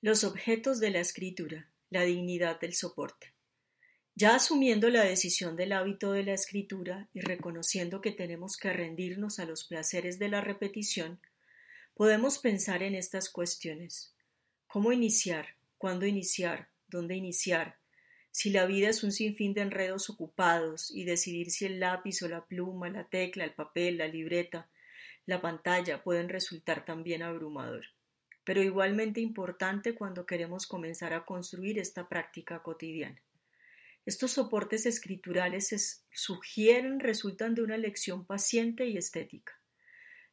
los objetos de la escritura, la dignidad del soporte. Ya asumiendo la decisión del hábito de la escritura y reconociendo que tenemos que rendirnos a los placeres de la repetición, podemos pensar en estas cuestiones. ¿Cómo iniciar? ¿Cuándo iniciar? ¿Dónde iniciar? Si la vida es un sinfín de enredos ocupados y decidir si el lápiz o la pluma, la tecla, el papel, la libreta, la pantalla pueden resultar también abrumador pero igualmente importante cuando queremos comenzar a construir esta práctica cotidiana. Estos soportes escriturales se sugieren resultan de una elección paciente y estética.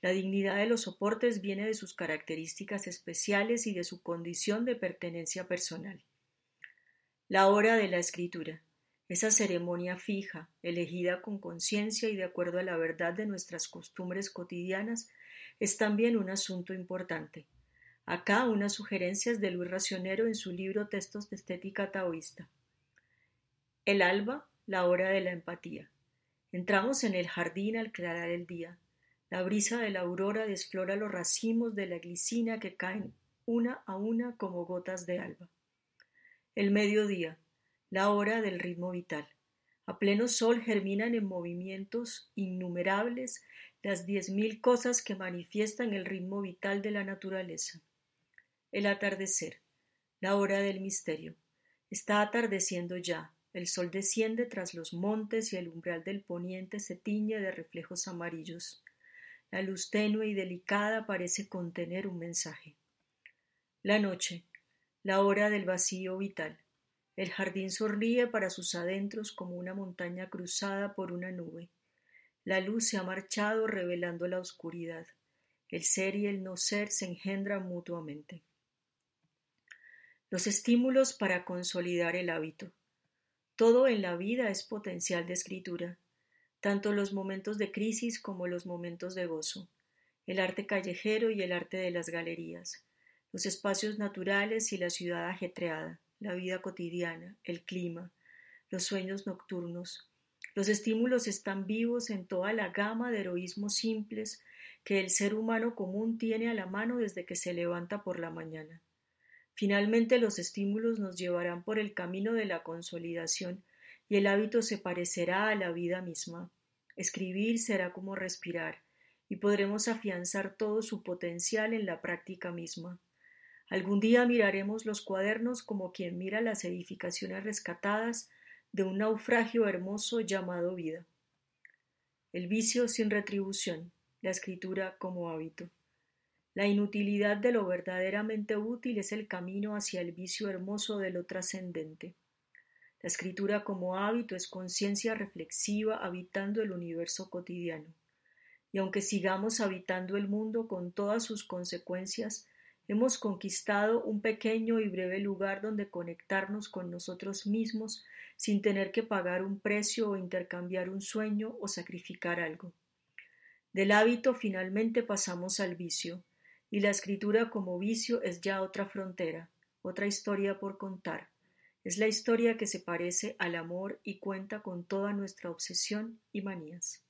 La dignidad de los soportes viene de sus características especiales y de su condición de pertenencia personal. La hora de la escritura, esa ceremonia fija, elegida con conciencia y de acuerdo a la verdad de nuestras costumbres cotidianas, es también un asunto importante. Acá unas sugerencias de Luis Racionero en su libro Textos de Estética Taoísta. El alba, la hora de la empatía. Entramos en el jardín al clarar el día. La brisa de la aurora desflora los racimos de la glicina que caen una a una como gotas de alba. El mediodía, la hora del ritmo vital. A pleno sol germinan en movimientos innumerables las diez mil cosas que manifiestan el ritmo vital de la naturaleza. El atardecer, la hora del misterio. Está atardeciendo ya. El sol desciende tras los montes y el umbral del poniente se tiñe de reflejos amarillos. La luz tenue y delicada parece contener un mensaje. La noche, la hora del vacío vital. El jardín sonríe para sus adentros como una montaña cruzada por una nube. La luz se ha marchado revelando la oscuridad. El ser y el no ser se engendran mutuamente. Los estímulos para consolidar el hábito. Todo en la vida es potencial de escritura, tanto los momentos de crisis como los momentos de gozo, el arte callejero y el arte de las galerías, los espacios naturales y la ciudad ajetreada, la vida cotidiana, el clima, los sueños nocturnos. Los estímulos están vivos en toda la gama de heroísmos simples que el ser humano común tiene a la mano desde que se levanta por la mañana. Finalmente los estímulos nos llevarán por el camino de la consolidación y el hábito se parecerá a la vida misma. Escribir será como respirar y podremos afianzar todo su potencial en la práctica misma. Algún día miraremos los cuadernos como quien mira las edificaciones rescatadas de un naufragio hermoso llamado vida. El vicio sin retribución, la escritura como hábito. La inutilidad de lo verdaderamente útil es el camino hacia el vicio hermoso de lo trascendente. La escritura como hábito es conciencia reflexiva habitando el universo cotidiano. Y aunque sigamos habitando el mundo con todas sus consecuencias, hemos conquistado un pequeño y breve lugar donde conectarnos con nosotros mismos sin tener que pagar un precio o intercambiar un sueño o sacrificar algo. Del hábito finalmente pasamos al vicio, y la escritura como vicio es ya otra frontera, otra historia por contar. Es la historia que se parece al amor y cuenta con toda nuestra obsesión y manías.